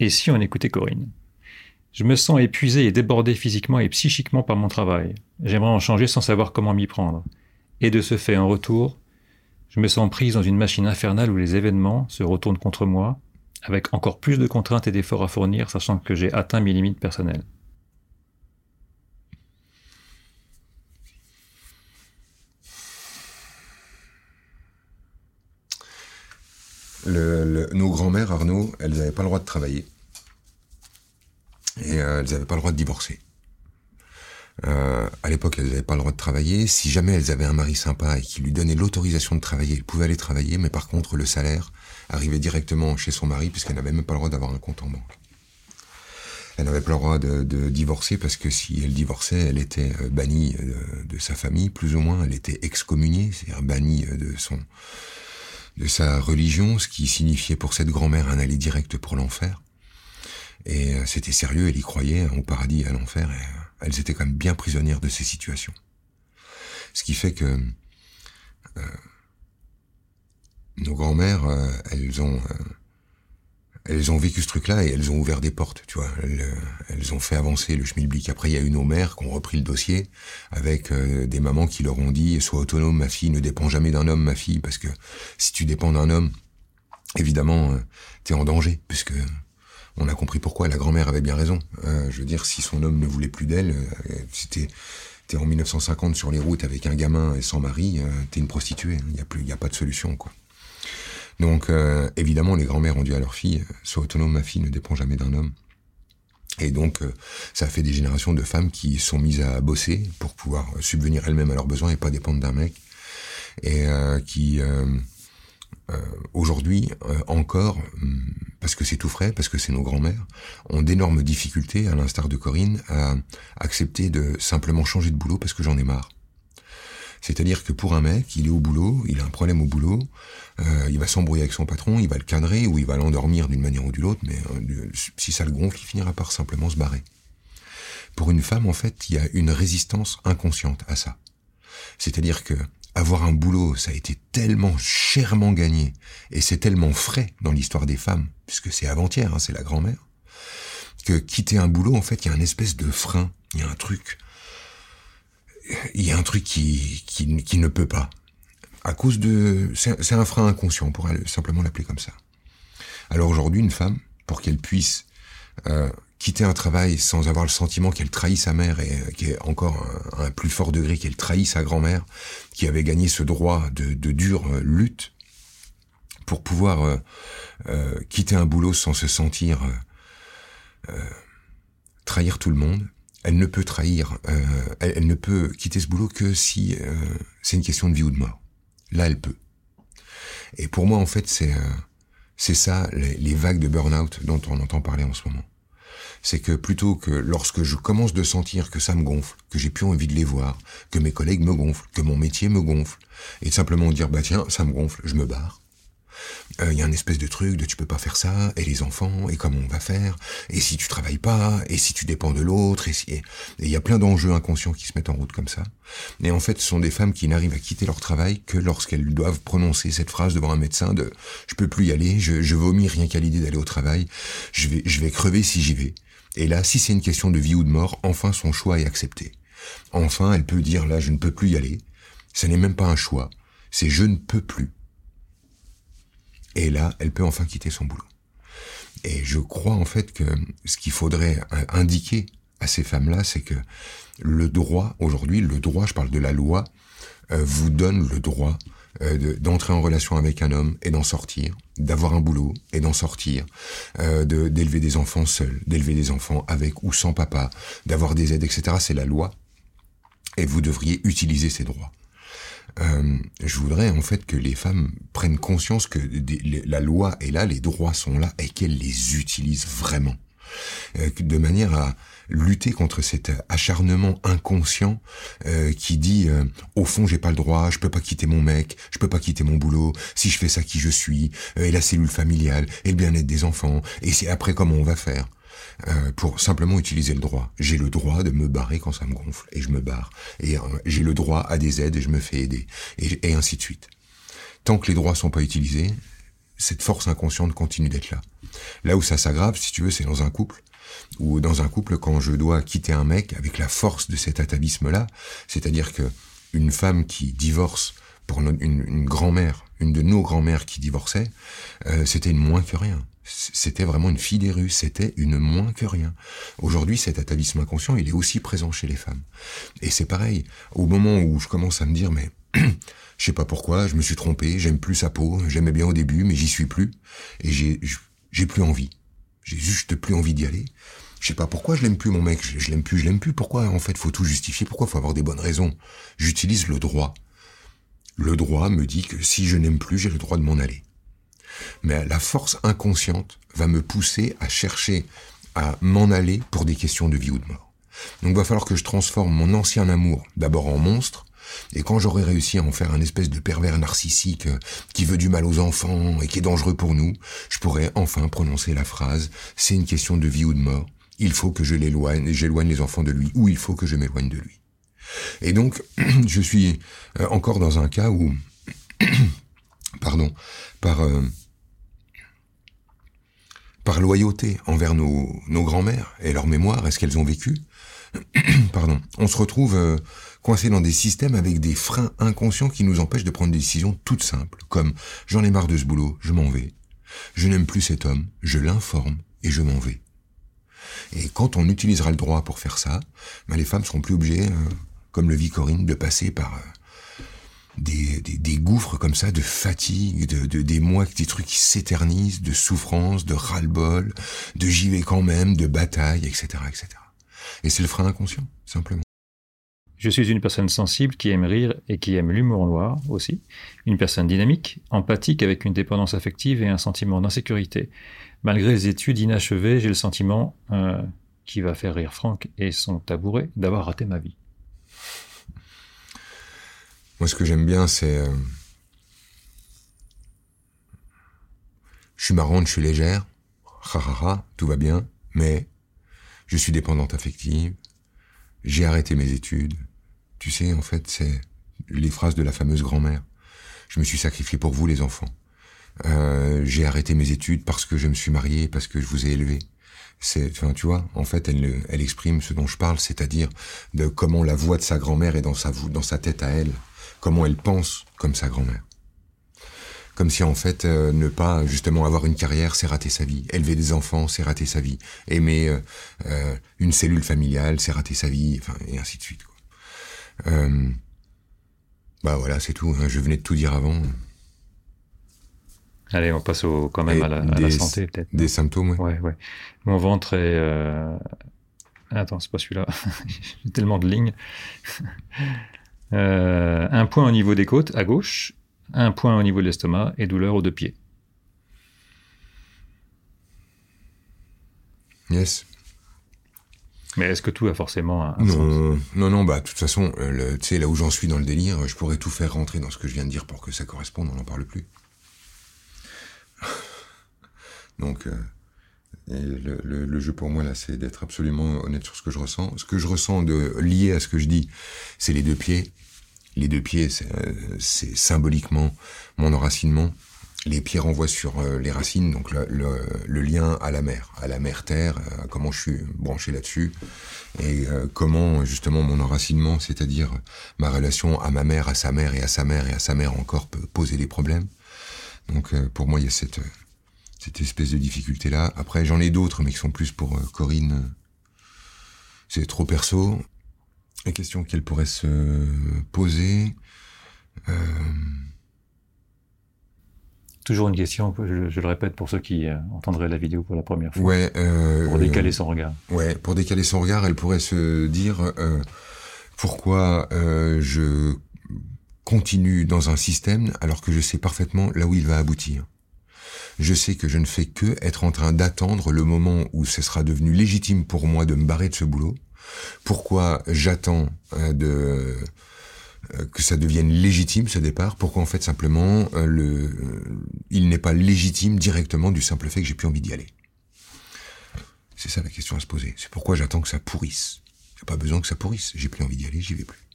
Et si on écoutait Corinne? Je me sens épuisé et débordé physiquement et psychiquement par mon travail. J'aimerais en changer sans savoir comment m'y prendre. Et de ce fait, en retour, je me sens prise dans une machine infernale où les événements se retournent contre moi, avec encore plus de contraintes et d'efforts à fournir, sachant que j'ai atteint mes limites personnelles. Nos grands-mères, Arnaud, elles n'avaient pas le droit de travailler. Et euh, elles n'avaient pas le droit de divorcer. Euh, à l'époque, elles n'avaient pas le droit de travailler. Si jamais elles avaient un mari sympa et qui lui donnait l'autorisation de travailler, elles pouvaient aller travailler, mais par contre, le salaire arrivait directement chez son mari puisqu'elle n'avait même pas le droit d'avoir un compte en banque. Elle n'avait pas le droit de, divorcer parce que si elle divorçait, elle était euh, bannie de, sa famille, plus ou moins. Elle était excommuniée, c'est-à-dire bannie de son de sa religion, ce qui signifiait pour cette grand-mère un aller direct pour l'enfer. Et euh, c'était sérieux, elle y croyait hein, au paradis et à l'enfer, et euh, elles étaient quand même bien prisonnières de ces situations. Ce qui fait que euh, nos grands-mères, elles ont elles ont vécu ce truc-là et elles ont ouvert des portes, tu vois. Elles, ont fait avancer le schmilblick. Après, il y a eu nos mères qui ont repris le dossier avec euh, des mamans qui leur ont dit sois autonome, ma fille, ne dépend jamais d'un homme, ma fille, parce que si tu dépends d'un homme, évidemment, euh, t'es en danger, puisque on a compris pourquoi. La grand-mère avait bien raison. Euh, je veux dire, si son homme ne voulait plus d'elle, si t'es en 1950 sur les routes avec un gamin et sans mari, t'es une prostituée. Il n'y a plus, il y a pas de solution, quoi. Donc euh, évidemment, les grands-mères ont dit à leur fille, sois autonome, ma fille ne dépend jamais d'un homme. Et donc, euh, ça fait des générations de femmes qui sont mises à bosser pour pouvoir subvenir elles-mêmes à leurs besoins et pas dépendre d'un mec. Et euh, qui, aujourd'hui, encore, hum, parce que c'est tout frais, parce que c'est nos grands-mères, ont d'énormes difficultés, à l'instar de Corinne, à accepter de simplement changer de boulot parce que j'en ai marre. C'est-à-dire que pour un mec, il est au boulot, il a un problème au boulot, euh, il va s'embrouiller avec son patron, il va le cadrer ou il va l'endormir d'une manière ou d'une autre, mais euh, si ça le gonfle, il finira par simplement se barrer. Pour une femme, en fait, il y a une résistance inconsciente à ça. C'est-à-dire que avoir un boulot, ça a été tellement chèrement gagné et c'est tellement frais dans l'histoire des femmes, puisque c'est avant-hier, hein, c'est la grand-mère, que quitter un boulot, en fait, il y a une espèce de frein, il y a un truc il y a un truc qui, qui, qui ne peut pas. À cause de... C'est un frein inconscient, pour simplement l'appeler comme ça. Alors aujourd'hui, une femme, pour qu'elle puisse euh, quitter un travail sans avoir le sentiment qu'elle trahit sa mère et euh, encore un, un, plus fort degré qu'elle trahit sa grand-mère, qui avait gagné ce droit de, de dure euh, lutte pour pouvoir euh, euh, quitter un boulot sans se sentir trahir tout le monde, elle ne peut trahir, euh, elle, ne peut quitter ce boulot que si euh, c'est une question de vie ou de mort. Là, elle peut. Et pour moi, en fait, c'est euh, c'est ça les, vagues de burn-out dont on entend parler en ce moment. C'est que plutôt que lorsque je commence de sentir que ça me gonfle, que j'ai plus envie de les voir, que mes collègues me gonflent, que mon métier me gonfle, et simplement dire bah tiens, ça me gonfle, je me barre il euh, y a un espèce de truc de tu peux pas faire ça, et les enfants, et comment on va faire, et si tu travailles pas, et si tu dépends de l'autre, et il y a plein d'enjeux inconscients qui se mettent en route comme ça. Et en fait, ce sont des femmes qui n'arrivent à quitter leur travail que lorsqu'elles doivent prononcer cette phrase devant un médecin de je peux plus y aller, je, je vomis rien qu'à l'idée d'aller au travail, je vais, je vais crever si j'y vais. Et là, si c'est une question de vie ou de mort, enfin son choix est accepté. Enfin, elle peut dire là, je ne peux plus y aller. Ce n'est même pas un choix, c'est je ne peux plus. Et là, elle peut enfin quitter son boulot. Et je crois en fait que ce qu'il faudrait indiquer à ces femmes-là, c'est que le droit, aujourd'hui, le droit, je parle de la loi, euh, vous donne le droit euh, d'entrer en relation avec un homme et d'en sortir, d'avoir un boulot et d'en sortir, euh, d'élever des enfants seuls, d'élever des enfants avec ou sans papa, d'avoir des aides, etc. C'est la loi. Et vous devriez utiliser ces droits. Euh, je voudrais en fait que les femmes prennent conscience que la loi est là, les droits sont là et qu'elles les utilisent vraiment. Euh, de manière à lutter contre cet acharnement inconscient euh, qui dit au fond j'ai pas le droit, je peux pas quitter mon mec, je peux pas quitter mon boulot, si je fais ça qui je suis, et la cellule familiale, et le bien-être des enfants, et c'est après comment on va faire. Euh, pour simplement utiliser le droit. J'ai le droit de me barrer quand ça me gonfle et je me barre. Et euh, j'ai le droit à des aides et je me fais aider. Et, ainsi de suite. Tant que les droits sont pas utilisés, cette force inconsciente continue d'être là. Là où ça s'aggrave, si tu veux, c'est dans un couple ou dans un couple quand je dois quitter un mec avec la force de cet atavisme-là, c'est-à-dire que une femme qui divorce pour une, une grand-mère, une de nos grand-mères qui divorçait, euh, c'était une moins que rien. C'était vraiment une fille des rues, c'était une moins que rien. Aujourd'hui, cet atavisme inconscient, il est aussi présent chez les femmes. Et c'est pareil, au moment où je commence à me dire, mais je sais pas pourquoi, je me suis trompé, j'aime plus sa peau, j'aimais bien au début, mais j'y suis plus, et j'ai, plus envie. J'ai juste plus envie d'y aller. Je sais pas pourquoi je l'aime plus mon mec, je, l'aime plus, je l'aime plus. Pourquoi en fait faut tout justifier? Pourquoi faut avoir des bonnes raisons? J'utilise le droit. Le droit me dit que si je n'aime plus, j'ai le droit de m'en aller. Mais la force inconsciente va me pousser à chercher à m'en aller pour des questions de vie ou de mort. Donc il va falloir que je transforme mon ancien amour d'abord en monstre, et quand j'aurai réussi à en faire un espèce de pervers narcissique euh, qui veut du mal aux enfants et qui est dangereux pour nous, je pourrai enfin prononcer la phrase c'est une question de vie ou de mort il faut que je l'éloigne, j'éloigne les enfants de lui, ou il faut que je m'éloigne de lui. Et donc, je suis euh, encore dans un cas où, pardon, par euh, par loyauté envers nos, nos grands-mères et leur mémoire, est-ce qu'elles ont vécu Pardon. On se retrouve euh, coincé dans des systèmes avec des freins inconscients qui nous empêchent de prendre des décisions toutes simples, comme j'en ai marre de ce boulot, je m'en vais. Je n'aime plus cet homme, je l'informe et je m'en vais. Et quand on utilisera le droit pour faire ça, ben les femmes seront plus obligées, comme le vit Corinne, de passer par euh, des, des, gouffres comme ça de fatigue, de, de des mois, des trucs qui s'éternisent, de souffrance, de ras-le-bol, de j'y vais quand même, de bataille, etc., etc. Et c'est le frein inconscient, simplement. Je suis une personne sensible qui aime rire et qui aime l'humour noir aussi. Une personne dynamique, empathique avec une dépendance affective et un sentiment d'insécurité. Malgré les études inachevées, j'ai le sentiment, euh, qui va faire rire Franck et son tabouret, d'avoir raté ma vie. Moi, ce que j'aime bien, c'est... Euh, je suis marrante, je suis légère, ha, tout va bien, mais je suis dépendante affective, j'ai arrêté mes études. Tu sais, en fait, c'est les phrases de la fameuse grand-mère. Je me suis sacrifié pour vous, les enfants. Euh, j'ai arrêté mes études parce que je me suis marié, parce que je vous ai élevé. C'est, enfin, tu vois, en fait, elle, elle exprime ce dont je parle, c'est-à-dire de comment la voix de sa grand-mère est dans sa, dans sa tête à elle, comment elle pense comme sa grand-mère. Comme si en fait euh, ne pas justement avoir une carrière, c'est rater sa vie. Élever des enfants, c'est rater sa vie. Aimer euh, euh une cellule familiale, c'est rater sa vie, enfin et ainsi de suite. Quoi. Bah voilà, c'est tout. Hein. Je venais de tout dire avant. Allez, on passe au, quand même à la, santé, peut-être. Des symptômes, ouais. Ouais, ouais. Mon ventre est... Euh... Attends, c'est pas celui-là. J'ai tellement de lignes. Euh, un point au niveau des côtes, à gauche. Un point au niveau de l'estomac et douleur aux deux pieds. Yes. Mais est-ce que tout a forcément un, non, non, non, bah, de toute façon, tu sais, là où j'en suis dans le délire, je pourrais tout faire rentrer dans ce que je viens de dire pour que ça corresponde, on n'en parle plus. Donc, euh, le, jeu pour moi là, c'est d'être absolument honnête sur ce que je ressens. Ce que je ressens de lié à ce que je dis, c'est les deux pieds. Les deux pieds, c'est euh, symboliquement mon enracinement. Les pieds renvoient sur euh, les racines, donc le, lien à la mer, à la mer terre, comment je suis branché là-dessus, et comment justement mon enracinement, c'est-à-dire ma relation à ma mère, à sa mère et à sa mère et à sa mère encore peut poser des problèmes. Donc pour moi, il y a cette cette espèce de difficulté-là. Après, j'en ai d'autres, mais qui sont plus pour euh, Corinne. C'est trop perso. La question qu'elle pourrait se poser. Euh, Toujours une question, je, le répète pour ceux qui euh, entendraient la vidéo pour la première fois. Ouais, pour décaler son regard. Ouais, pour décaler son regard, elle pourrait se dire pourquoi je continue dans un système alors que je sais parfaitement là où il va aboutir je sais que je ne fais que être en train d'attendre le moment où ce sera devenu légitime pour moi de me barrer de ce boulot. Pourquoi j'attends euh, euh, que ça devienne légitime ce départ? Pourquoi en fait simplement euh, il n'est pas légitime directement du simple fait que j'ai plus envie d'y aller? C'est ça la question à se poser. C'est pourquoi j'attends que ça pourrisse. J'ai pas besoin que ça pourrisse. J'ai plus envie d'y aller, j'y vais plus.